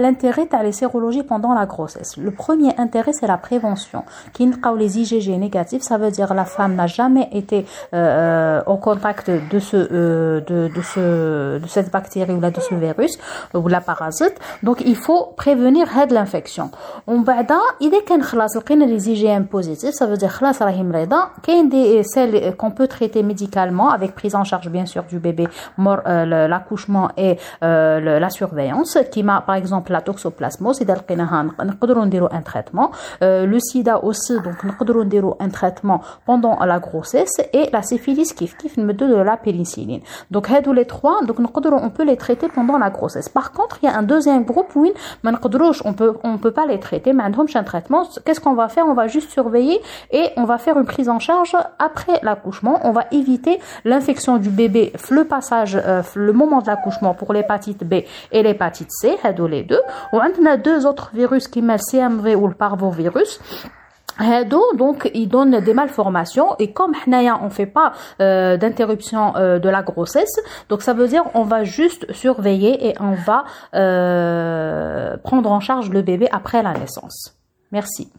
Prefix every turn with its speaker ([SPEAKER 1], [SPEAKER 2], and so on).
[SPEAKER 1] l'intérêt les sérologies pendant la grossesse Le premier intérêt, c'est la prévention. Qui les IgG négatifs, ça veut dire la femme n'a jamais été euh, au contact de ce, euh, de, ce, de cette bactérie ou de ce virus ou la parasite. Donc, il faut prévenir l'infection. On va il est qu'un les IgM positifs, ça veut dire khlas rahim reda, des celles qu'on peut traiter médicalement avec prise en charge bien sûr du bébé euh, l'accouchement et la surveillance qui m'a par exemple la toxoplasmose اذا لقيناها نقدروا نديروا un traitement euh, le sida aussi donc نقدروا نديروا un traitement pendant la grossesse et la syphilis كيف كيف نمدوا de la pénicilline donc هادو les trois donc نقدروا on peut les traiter pendant la grossesse par contre il y a un deuxième groupe où ما نقدروش on peut on peut pas les traiter ما عندهمش un traitement qu'est-ce qu'on va faire on va juste surveiller et on va faire une prise en charge après l'accouchement on va éviter l'infection du bébé le passage euh, le moment de l'accouchement pour l'hépatite B et l'hépatite C هادو les deux on a deux autres virus qui le CMV ou le parvovirus donc ils donnent des malformations et comme on on fait pas euh, d'interruption euh, de la grossesse donc ça veut dire on va juste surveiller et on va euh, prendre en charge le bébé après la naissance merci